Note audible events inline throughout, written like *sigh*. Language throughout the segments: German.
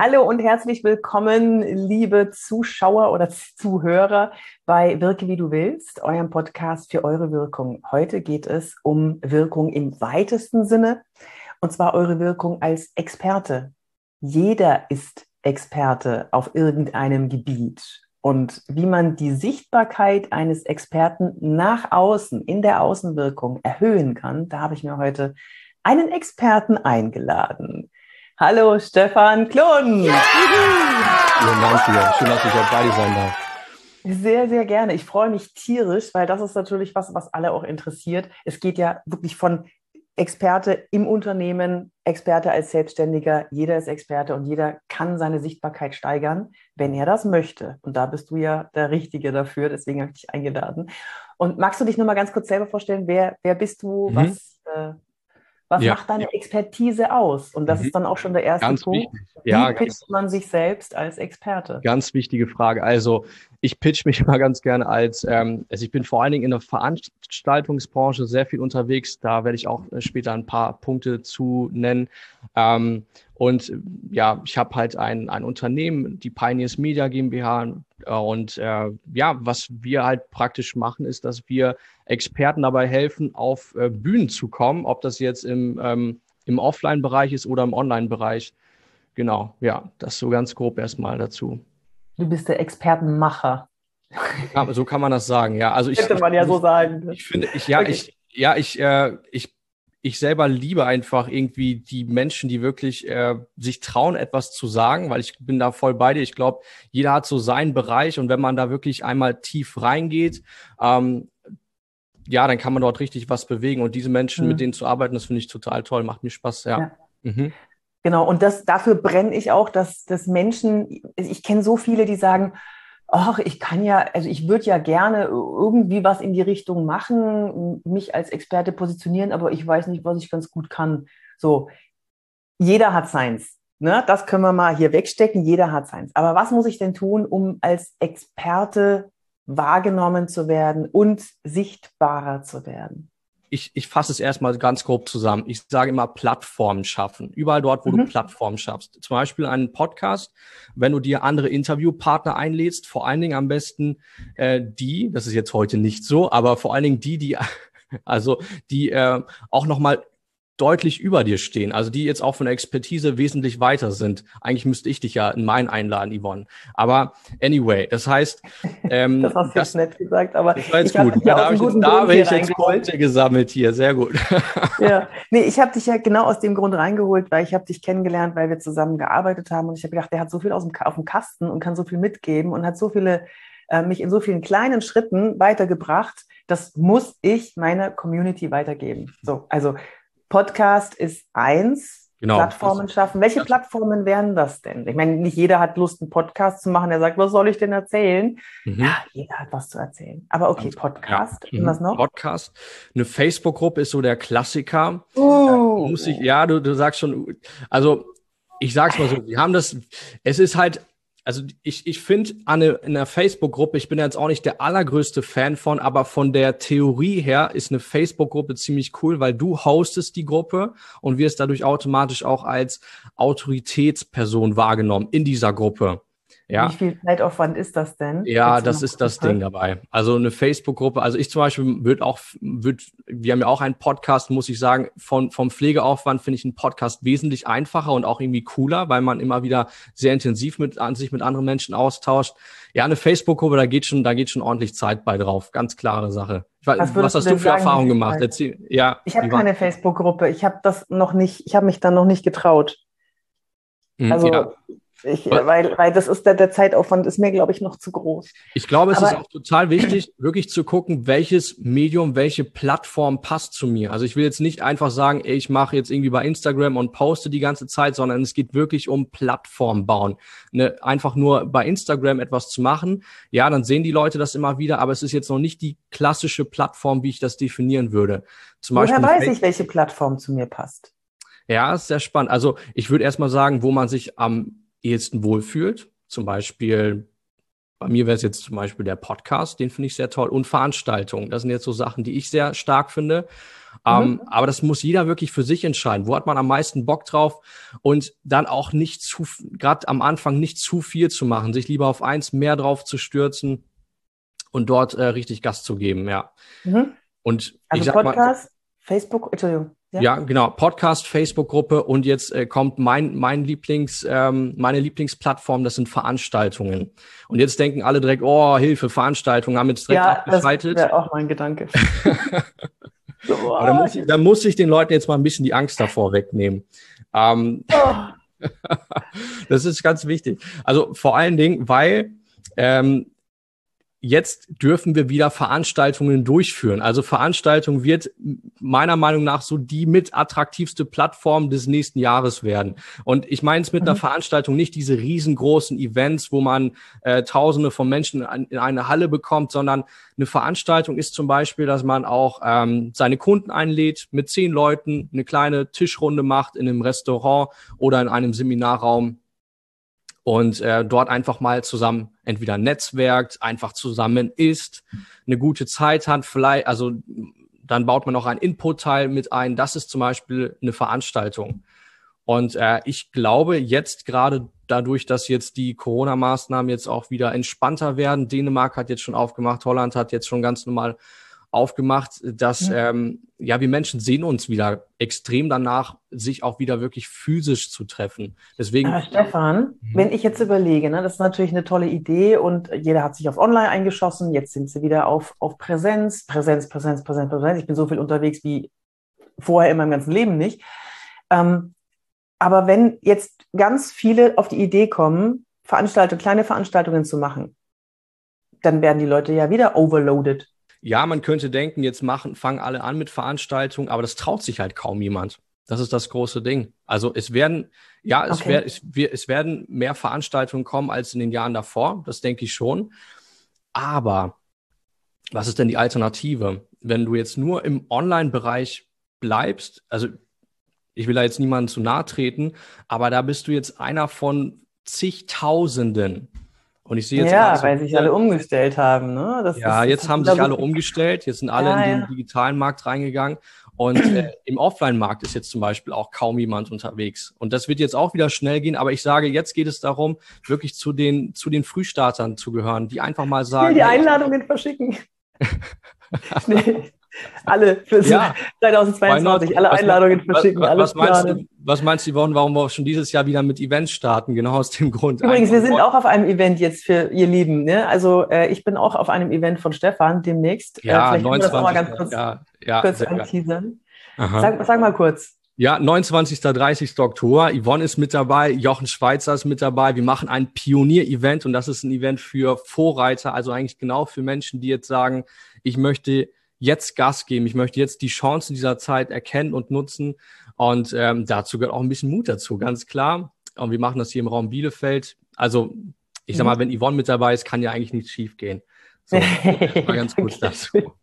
Hallo und herzlich willkommen, liebe Zuschauer oder Zuhörer bei Wirke wie du willst, eurem Podcast für eure Wirkung. Heute geht es um Wirkung im weitesten Sinne und zwar eure Wirkung als Experte. Jeder ist Experte auf irgendeinem Gebiet. Und wie man die Sichtbarkeit eines Experten nach außen, in der Außenwirkung erhöhen kann, da habe ich mir heute einen Experten eingeladen. Hallo Stefan Klon. Ja! Vielen Dank dir. Schön, dass ich heute bei dir sein darf. Sehr, sehr gerne. Ich freue mich tierisch, weil das ist natürlich was, was alle auch interessiert. Es geht ja wirklich von Experte im Unternehmen, Experte als Selbstständiger. Jeder ist Experte und jeder kann seine Sichtbarkeit steigern, wenn er das möchte. Und da bist du ja der Richtige dafür. Deswegen habe ich dich eingeladen. Und magst du dich noch mal ganz kurz selber vorstellen? Wer, wer bist du? Mhm. Was, äh, was ja. macht deine Expertise aus? Und das mhm. ist dann auch schon der erste ganz Punkt. Wichtig. Ja, Wie pitcht man sich selbst als Experte? Ganz wichtige Frage. Also ich pitch mich *laughs* mal ganz gerne als, ähm, also ich bin vor allen Dingen in der Veranstaltungsbranche sehr viel unterwegs. Da werde ich auch äh, später ein paar Punkte zu nennen. Ähm, und ja, ich habe halt ein, ein Unternehmen, die Pioneers Media GmbH. Und äh, ja, was wir halt praktisch machen, ist, dass wir Experten dabei helfen, auf äh, Bühnen zu kommen, ob das jetzt im, ähm, im Offline-Bereich ist oder im Online-Bereich. Genau, ja, das so ganz grob erstmal dazu. Du bist der Expertenmacher. Ja, so kann man das sagen, ja. Also ich, Könnte man ja so sagen. Ich finde, ich, ja, okay. ich, ja, ich, äh, ich ich selber liebe einfach irgendwie die Menschen, die wirklich äh, sich trauen, etwas zu sagen, weil ich bin da voll bei dir. Ich glaube, jeder hat so seinen Bereich und wenn man da wirklich einmal tief reingeht, ähm, ja, dann kann man dort richtig was bewegen. Und diese Menschen, mhm. mit denen zu arbeiten, das finde ich total toll, macht mir Spaß, ja. ja. Mhm. Genau, und das, dafür brenne ich auch, dass, dass Menschen, ich kenne so viele, die sagen, ach, ich kann ja, also ich würde ja gerne irgendwie was in die Richtung machen, mich als Experte positionieren, aber ich weiß nicht, was ich ganz gut kann. So, jeder hat seins. Ne? Das können wir mal hier wegstecken, jeder hat seins. Aber was muss ich denn tun, um als Experte wahrgenommen zu werden und sichtbarer zu werden? ich, ich fasse es erstmal ganz grob zusammen. Ich sage immer Plattformen schaffen. Überall dort, wo mhm. du Plattformen schaffst. Zum Beispiel einen Podcast, wenn du dir andere Interviewpartner einlädst, vor allen Dingen am besten äh, die, das ist jetzt heute nicht so, aber vor allen Dingen die, die *laughs* also die äh, auch nochmal deutlich über dir stehen, also die jetzt auch von der Expertise wesentlich weiter sind. Eigentlich müsste ich dich ja in meinen einladen, Yvonne. Aber anyway, das heißt, ähm, *laughs* das hast du jetzt nett gesagt, aber das war jetzt gut. Ja da habe ich, jetzt, da hab ich jetzt Punkte gesammelt hier, sehr gut. *laughs* ja, nee, ich habe dich ja genau aus dem Grund reingeholt, weil ich habe dich kennengelernt, weil wir zusammen gearbeitet haben und ich habe gedacht, der hat so viel aus dem, auf dem Kasten und kann so viel mitgeben und hat so viele äh, mich in so vielen kleinen Schritten weitergebracht. Das muss ich meiner Community weitergeben. So, also Podcast ist eins. Genau. Plattformen schaffen. Welche Plattformen wären das denn? Ich meine, nicht jeder hat Lust, einen Podcast zu machen. Der sagt, was soll ich denn erzählen? Mhm. Ja, jeder hat was zu erzählen. Aber okay, Podcast. Ja. Und was noch? Podcast. Eine Facebook-Gruppe ist so der Klassiker. Uh. Muss ich, ja, du, du sagst schon, also ich sag's mal so, wir haben das, es ist halt also ich, ich finde eine, in einer Facebook-Gruppe, ich bin jetzt auch nicht der allergrößte Fan von, aber von der Theorie her ist eine Facebook-Gruppe ziemlich cool, weil du hostest die Gruppe und wirst dadurch automatisch auch als Autoritätsperson wahrgenommen in dieser Gruppe. Ja. Wie viel Zeitaufwand ist das denn? Ja, das ist das Ding dabei. Also eine Facebook-Gruppe, also ich zum Beispiel würde auch, würd, wir haben ja auch einen Podcast, muss ich sagen, von, vom Pflegeaufwand finde ich einen Podcast wesentlich einfacher und auch irgendwie cooler, weil man immer wieder sehr intensiv mit, an sich mit anderen Menschen austauscht. Ja, eine Facebook-Gruppe, da geht schon, da geht schon ordentlich Zeit bei drauf. Ganz klare Sache. Was, was hast du für Erfahrungen gemacht? Erzähl, ja, ich habe keine Facebook-Gruppe. Ich habe das noch nicht, ich habe mich dann noch nicht getraut. Hm, also ja. Ich, weil, weil das ist der, der Zeitaufwand ist mir, glaube ich, noch zu groß. Ich glaube, es Aber, ist auch total wichtig, wirklich zu gucken, welches Medium, welche Plattform passt zu mir. Also ich will jetzt nicht einfach sagen, ey, ich mache jetzt irgendwie bei Instagram und poste die ganze Zeit, sondern es geht wirklich um Plattform bauen. Ne, einfach nur bei Instagram etwas zu machen, ja, dann sehen die Leute das immer wieder, aber es ist jetzt noch nicht die klassische Plattform, wie ich das definieren würde. Zum Woher Beispiel weiß ich, welche Plattform zu mir passt? Ja, ist sehr spannend. Also ich würde erstmal sagen, wo man sich am ehesten wohlfühlt. Zum Beispiel bei mir wäre es jetzt zum Beispiel der Podcast, den finde ich sehr toll, und Veranstaltungen. Das sind jetzt so Sachen, die ich sehr stark finde. Ähm, mhm. aber das muss jeder wirklich für sich entscheiden. Wo hat man am meisten Bock drauf? Und dann auch nicht zu, gerade am Anfang nicht zu viel zu machen, sich lieber auf eins mehr drauf zu stürzen und dort äh, richtig Gas zu geben, ja. Mhm. Und also ich sag Podcast, mal, Facebook, Entschuldigung. Ja, ja genau. Podcast, Facebook-Gruppe und jetzt äh, kommt mein, mein Lieblings, ähm, meine Lieblingsplattform, das sind Veranstaltungen. Und jetzt denken alle direkt, oh, Hilfe, Veranstaltungen, haben jetzt direkt ja, abgeschaltet. Das wäre auch mein Gedanke. *laughs* so, oh, da, muss ich, da muss ich den Leuten jetzt mal ein bisschen die Angst davor wegnehmen. Ähm, oh. *laughs* das ist ganz wichtig. Also vor allen Dingen, weil ähm, jetzt dürfen wir wieder Veranstaltungen durchführen. Also Veranstaltung wird meiner Meinung nach so die mit attraktivste Plattform des nächsten Jahres werden. Und ich meine es mit mhm. einer Veranstaltung nicht diese riesengroßen Events, wo man äh, Tausende von Menschen in eine Halle bekommt, sondern eine Veranstaltung ist zum Beispiel, dass man auch ähm, seine Kunden einlädt, mit zehn Leuten eine kleine Tischrunde macht in einem Restaurant oder in einem Seminarraum und äh, dort einfach mal zusammen entweder netzwerkt, einfach zusammen isst, eine gute Zeit hat, vielleicht, also dann baut man noch ein Input-Teil mit ein. Das ist zum Beispiel eine Veranstaltung. Und äh, ich glaube jetzt gerade dadurch, dass jetzt die Corona-Maßnahmen jetzt auch wieder entspannter werden, Dänemark hat jetzt schon aufgemacht, Holland hat jetzt schon ganz normal aufgemacht, dass ja. Ähm, ja, wir Menschen sehen uns wieder extrem danach, sich auch wieder wirklich physisch zu treffen. Deswegen. Aber Stefan, mhm. wenn ich jetzt überlege, ne, das ist natürlich eine tolle Idee und jeder hat sich auf Online eingeschossen. Jetzt sind sie wieder auf, auf Präsenz, Präsenz, Präsenz, Präsenz, Präsenz. Ich bin so viel unterwegs wie vorher in meinem ganzen Leben nicht. Ähm, aber wenn jetzt ganz viele auf die Idee kommen, Veranstaltungen, kleine Veranstaltungen zu machen, dann werden die Leute ja wieder overloaded ja, man könnte denken, jetzt machen, fangen alle an mit Veranstaltungen, aber das traut sich halt kaum jemand. Das ist das große Ding. Also es werden, ja, es, okay. wär, es, es werden mehr Veranstaltungen kommen als in den Jahren davor. Das denke ich schon. Aber was ist denn die Alternative? Wenn du jetzt nur im Online-Bereich bleibst, also ich will da jetzt niemandem zu nahe treten, aber da bist du jetzt einer von zigtausenden. Und ich sehe jetzt ja, so weil sich alle umgestellt haben. Ne? Das, ja, das, jetzt das haben sich alle umgestellt. Jetzt sind alle ja, in den ja. digitalen Markt reingegangen. Und äh, *clears throat* im Offline-Markt ist jetzt zum Beispiel auch kaum jemand unterwegs. Und das wird jetzt auch wieder schnell gehen. Aber ich sage, jetzt geht es darum, wirklich zu den, zu den Frühstartern zu gehören, die einfach mal sagen. Ich will die Einladungen verschicken. *laughs* nee alle für ja. 2022, alle Einladungen verschicken. Was, was, meinst du, was meinst du, Yvonne, warum wir schon dieses Jahr wieder mit Events starten? Genau aus dem Grund. Übrigens, wir sind auch auf einem Event jetzt für ihr Lieben. Ne? Also äh, ich bin auch auf einem Event von Stefan demnächst. Äh, ja, äh, 29, das mal ganz kurz, ja, ja, kurz anteasern. Sag, sag mal kurz. Ja, 29. 30. Oktober. Yvonne ist mit dabei, Jochen Schweizer ist mit dabei. Wir machen ein Pionier-Event und das ist ein Event für Vorreiter, also eigentlich genau für Menschen, die jetzt sagen, ich möchte jetzt Gas geben. Ich möchte jetzt die Chancen dieser Zeit erkennen und nutzen. Und ähm, dazu gehört auch ein bisschen Mut dazu, ganz klar. Und wir machen das hier im Raum Bielefeld. Also, ich sag mal, mhm. wenn Yvonne mit dabei ist, kann ja eigentlich nichts schief gehen. So, *laughs* mal ganz kurz dazu.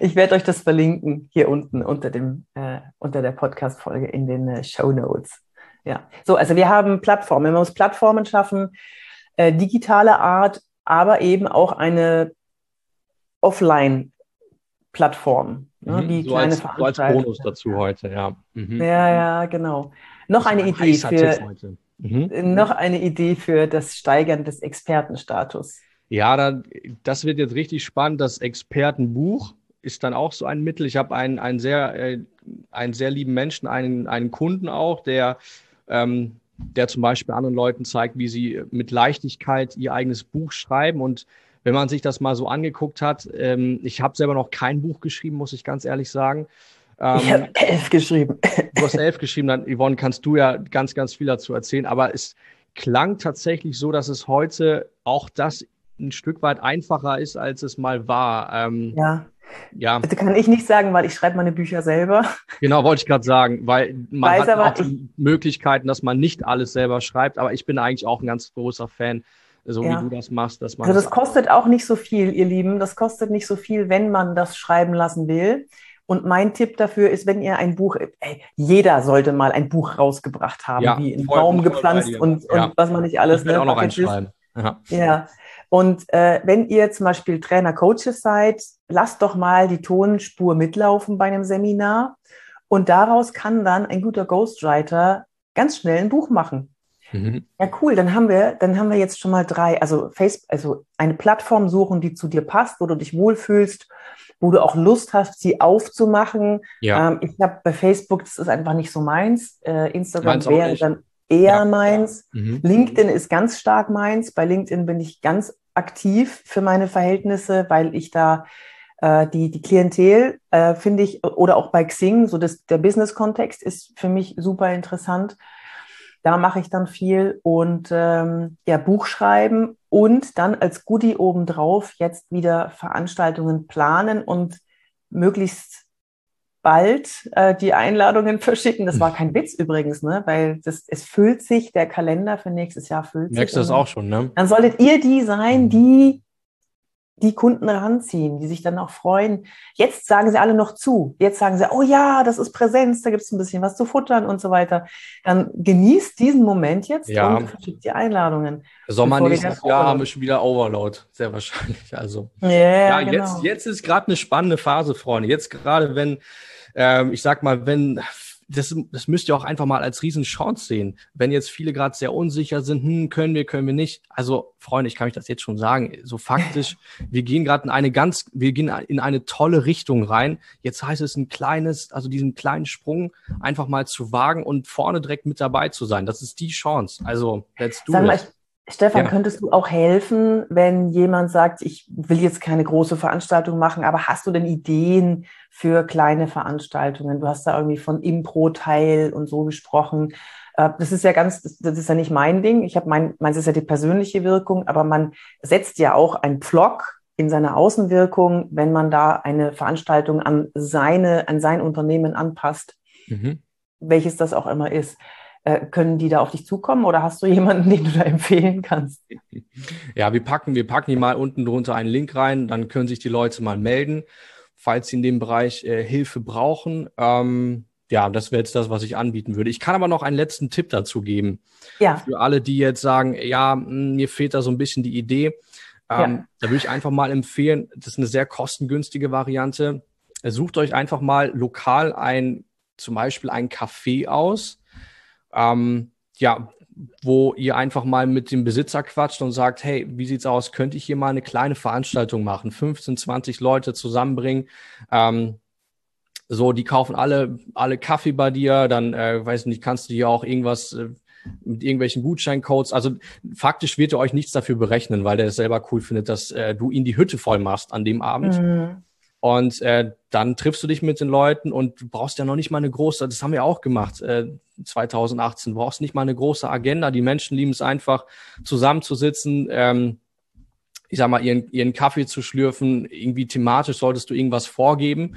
Ich werde euch das verlinken hier unten unter dem äh, unter der Podcast-Folge in den äh, Show Notes. Ja, so also wir haben Plattformen. Man muss Plattformen schaffen, äh, digitale Art, aber eben auch eine Offline Plattform. Ne, mhm, so, als, so als Bonus dazu heute, ja. Mhm. Ja, ja, genau. Noch eine Idee für mhm. noch eine Idee für das Steigern des Expertenstatus. Ja, da, das wird jetzt richtig spannend. Das Expertenbuch ist dann auch so ein Mittel. Ich habe einen, einen, sehr, äh, einen sehr lieben Menschen, einen, einen Kunden auch, der, ähm, der zum Beispiel anderen Leuten zeigt, wie sie mit Leichtigkeit ihr eigenes Buch schreiben und wenn man sich das mal so angeguckt hat, ähm, ich habe selber noch kein Buch geschrieben, muss ich ganz ehrlich sagen. Ähm, ich habe elf geschrieben. Du hast elf geschrieben, dann Yvonne, kannst du ja ganz, ganz viel dazu erzählen. Aber es klang tatsächlich so, dass es heute auch das ein Stück weit einfacher ist, als es mal war. Ähm, ja. Ja. Das kann ich nicht sagen, weil ich schreibe meine Bücher selber. Genau, wollte ich gerade sagen, weil man Weiß hat auch die Möglichkeiten, dass man nicht alles selber schreibt, aber ich bin eigentlich auch ein ganz großer Fan so ja. wie du das machst. Dass man also das kostet auch nicht so viel, ihr Lieben. Das kostet nicht so viel, wenn man das schreiben lassen will. Und mein Tipp dafür ist, wenn ihr ein Buch, ey, jeder sollte mal ein Buch rausgebracht haben, ja, wie ein Baum gepflanzt und, und ja. was man nicht alles. Ich will ne, auch noch einschreiben. Ja. ja. Und äh, wenn ihr zum Beispiel Trainer, Coaches seid, lasst doch mal die Tonspur mitlaufen bei einem Seminar. Und daraus kann dann ein guter Ghostwriter ganz schnell ein Buch machen. Mhm. Ja, cool. Dann haben wir, dann haben wir jetzt schon mal drei, also Facebook, also eine Plattform suchen, die zu dir passt, wo du dich wohlfühlst, wo du auch Lust hast, sie aufzumachen. Ja. Ähm, ich habe bei Facebook, das ist einfach nicht so meins. Äh, Instagram wäre dann eher ja. meins. Mhm. LinkedIn ist ganz stark meins. Bei LinkedIn bin ich ganz aktiv für meine Verhältnisse, weil ich da äh, die, die Klientel äh, finde ich, oder auch bei Xing, so das, der Business-Kontext ist für mich super interessant. Da mache ich dann viel und ähm, ja, Buch schreiben und dann als Goodie obendrauf jetzt wieder Veranstaltungen planen und möglichst bald äh, die Einladungen *laughs* verschicken. Das war kein Witz übrigens, ne? weil das, es füllt sich, der Kalender für nächstes Jahr füllt Merkst sich. Merkst du das auch schon, ne? Dann solltet ihr die sein, die die Kunden ranziehen, die sich dann auch freuen. Jetzt sagen sie alle noch zu. Jetzt sagen sie, oh ja, das ist Präsenz, da gibt es ein bisschen was zu futtern und so weiter. Dann genießt diesen Moment jetzt ja. und verschickt die Einladungen. Sommer nächstes Jahr haben wir schon wieder Overload, sehr wahrscheinlich. Also yeah, ja, genau. jetzt, jetzt ist gerade eine spannende Phase, Freunde. Jetzt gerade, wenn, ähm, ich sag mal, wenn das, das müsst ihr auch einfach mal als Riesenchance sehen. Wenn jetzt viele gerade sehr unsicher sind, hm, können wir, können wir nicht. Also, Freunde, ich kann euch das jetzt schon sagen. So faktisch, *laughs* wir gehen gerade in eine ganz, wir gehen in eine tolle Richtung rein. Jetzt heißt es ein kleines, also diesen kleinen Sprung einfach mal zu wagen und vorne direkt mit dabei zu sein. Das ist die Chance. Also, let's do Sag it. Stefan, ja. könntest du auch helfen, wenn jemand sagt, ich will jetzt keine große Veranstaltung machen, aber hast du denn Ideen für kleine Veranstaltungen? Du hast da irgendwie von Impro-Teil und so gesprochen. Äh, das ist ja ganz, das ist ja nicht mein Ding. Ich habe mein, meins ist ja die persönliche Wirkung, aber man setzt ja auch ein Pflock in seiner Außenwirkung, wenn man da eine Veranstaltung an seine, an sein Unternehmen anpasst, mhm. welches das auch immer ist. Äh, können die da auf dich zukommen oder hast du jemanden, *laughs* den du da empfehlen kannst? Ja, wir packen, wir packen die mal unten drunter einen Link rein, dann können sich die Leute mal melden, falls sie in dem Bereich äh, Hilfe brauchen. Ähm, ja, das wäre jetzt das, was ich anbieten würde. Ich kann aber noch einen letzten Tipp dazu geben. Ja. Für alle, die jetzt sagen, ja, hm, mir fehlt da so ein bisschen die Idee. Ähm, ja. Da würde ich einfach mal empfehlen, das ist eine sehr kostengünstige Variante. Sucht euch einfach mal lokal ein, zum Beispiel ein Café aus, ähm, ja, wo ihr einfach mal mit dem Besitzer quatscht und sagt, hey, wie sieht's aus? Könnte ich hier mal eine kleine Veranstaltung machen? 15, 20 Leute zusammenbringen. Ähm, so, die kaufen alle, alle Kaffee bei dir, dann, äh, weiß nicht, kannst du hier auch irgendwas äh, mit irgendwelchen Gutscheincodes. Also faktisch wird er euch nichts dafür berechnen, weil der es selber cool findet, dass äh, du ihn die Hütte voll machst an dem Abend. Mhm. Und äh, dann triffst du dich mit den Leuten und du brauchst ja noch nicht mal eine große, das haben wir auch gemacht, äh, 2018, du brauchst nicht mal eine große Agenda. Die Menschen lieben es einfach, zusammenzusitzen, ähm, ich sag mal, ihren, ihren Kaffee zu schlürfen. Irgendwie thematisch solltest du irgendwas vorgeben.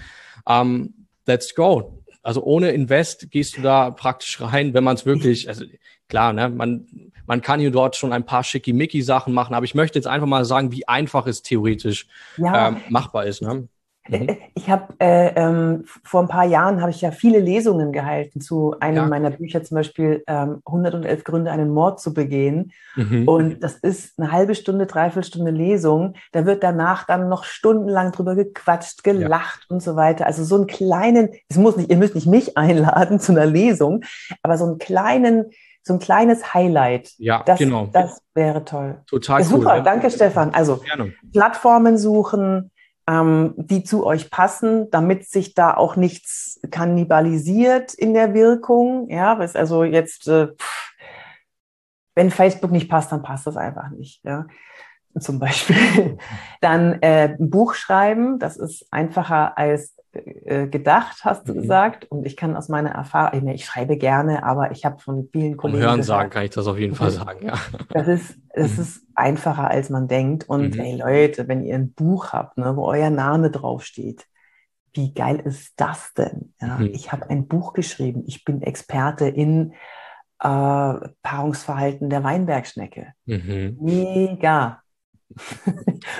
Ähm, let's go. Also ohne Invest gehst du da praktisch rein, wenn man es wirklich, also klar, ne, man, man kann hier dort schon ein paar schickimicki Sachen machen, aber ich möchte jetzt einfach mal sagen, wie einfach es theoretisch ja. ähm, machbar ist. Ne? Mhm. Äh, ich habe äh, ähm, vor ein paar Jahren habe ich ja viele Lesungen gehalten zu einem ja. meiner Bücher, zum Beispiel ähm, 111 Gründe, einen Mord zu begehen. Mhm. Und das ist eine halbe Stunde, dreiviertel Stunde Lesung. Da wird danach dann noch stundenlang drüber gequatscht, gelacht ja. und so weiter. Also so einen kleinen, es muss nicht, ihr müsst nicht mich *laughs* einladen zu einer Lesung, aber so einen kleinen, so ein kleines Highlight. Ja, das, genau. Das wäre toll. Total ja, cool. Super, danke Stefan. Also Gerne. Plattformen suchen, ähm, die zu euch passen, damit sich da auch nichts kannibalisiert in der Wirkung. Ja, was also jetzt, äh, wenn Facebook nicht passt, dann passt das einfach nicht. Ja zum Beispiel. *laughs* Dann äh, ein Buch schreiben, das ist einfacher als gedacht, hast du mhm. gesagt. Und ich kann aus meiner Erfahrung, ich schreibe gerne, aber ich habe von vielen Kollegen. Um Hören sagen kann ich das auf jeden Fall sagen, ja. Das ist, das mhm. ist einfacher, als man denkt. Und mhm. hey Leute, wenn ihr ein Buch habt, ne, wo euer Name draufsteht, wie geil ist das denn? Ja, mhm. Ich habe ein Buch geschrieben, ich bin Experte in äh, Paarungsverhalten der Weinbergschnecke. Mhm. Mega.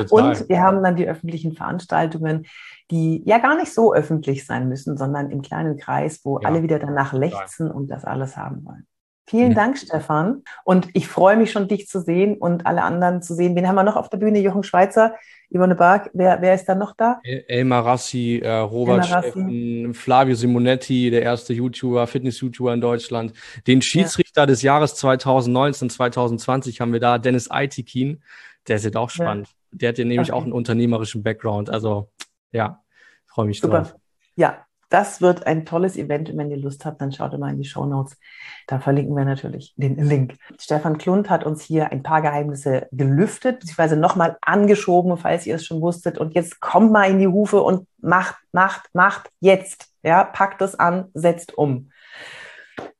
Und wir haben dann die öffentlichen Veranstaltungen, die ja gar nicht so öffentlich sein müssen, sondern im kleinen Kreis, wo ja. alle wieder danach lechzen und das alles haben wollen. Vielen ja. Dank, Stefan. Und ich freue mich schon, dich zu sehen und alle anderen zu sehen. Wen haben wir noch auf der Bühne? Jochen Schweizer, Yvonne Bark. Wer, wer ist da noch da? Elmar Rassi, äh, Robert Steffen, Flavio Simonetti, der erste YouTuber, Fitness-YouTuber in Deutschland. Den Schiedsrichter ja. des Jahres 2019, 2020 haben wir da, Dennis Aitikin. Der ist jetzt auch spannend. Ja. Der hat ja nämlich okay. auch einen unternehmerischen Background. Also, ja, freue mich Super. drauf. Ja, das wird ein tolles Event. Und wenn ihr Lust habt, dann schaut mal in die Show Notes. Da verlinken wir natürlich den Link. Stefan Klund hat uns hier ein paar Geheimnisse gelüftet, beziehungsweise nochmal angeschoben, falls ihr es schon wusstet. Und jetzt kommt mal in die Hufe und macht, macht, macht jetzt. Ja, packt es an, setzt um.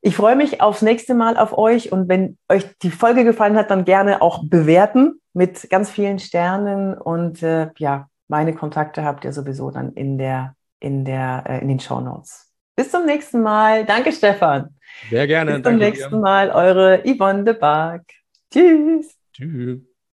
Ich freue mich aufs nächste Mal auf euch und wenn euch die Folge gefallen hat, dann gerne auch bewerten mit ganz vielen Sternen und äh, ja, meine Kontakte habt ihr sowieso dann in der in der äh, in den Show Notes. Bis zum nächsten Mal. Danke, Stefan. Sehr gerne. Bis zum nächsten dir. Mal. Eure Yvonne de Barg. Tschüss. Tschüss.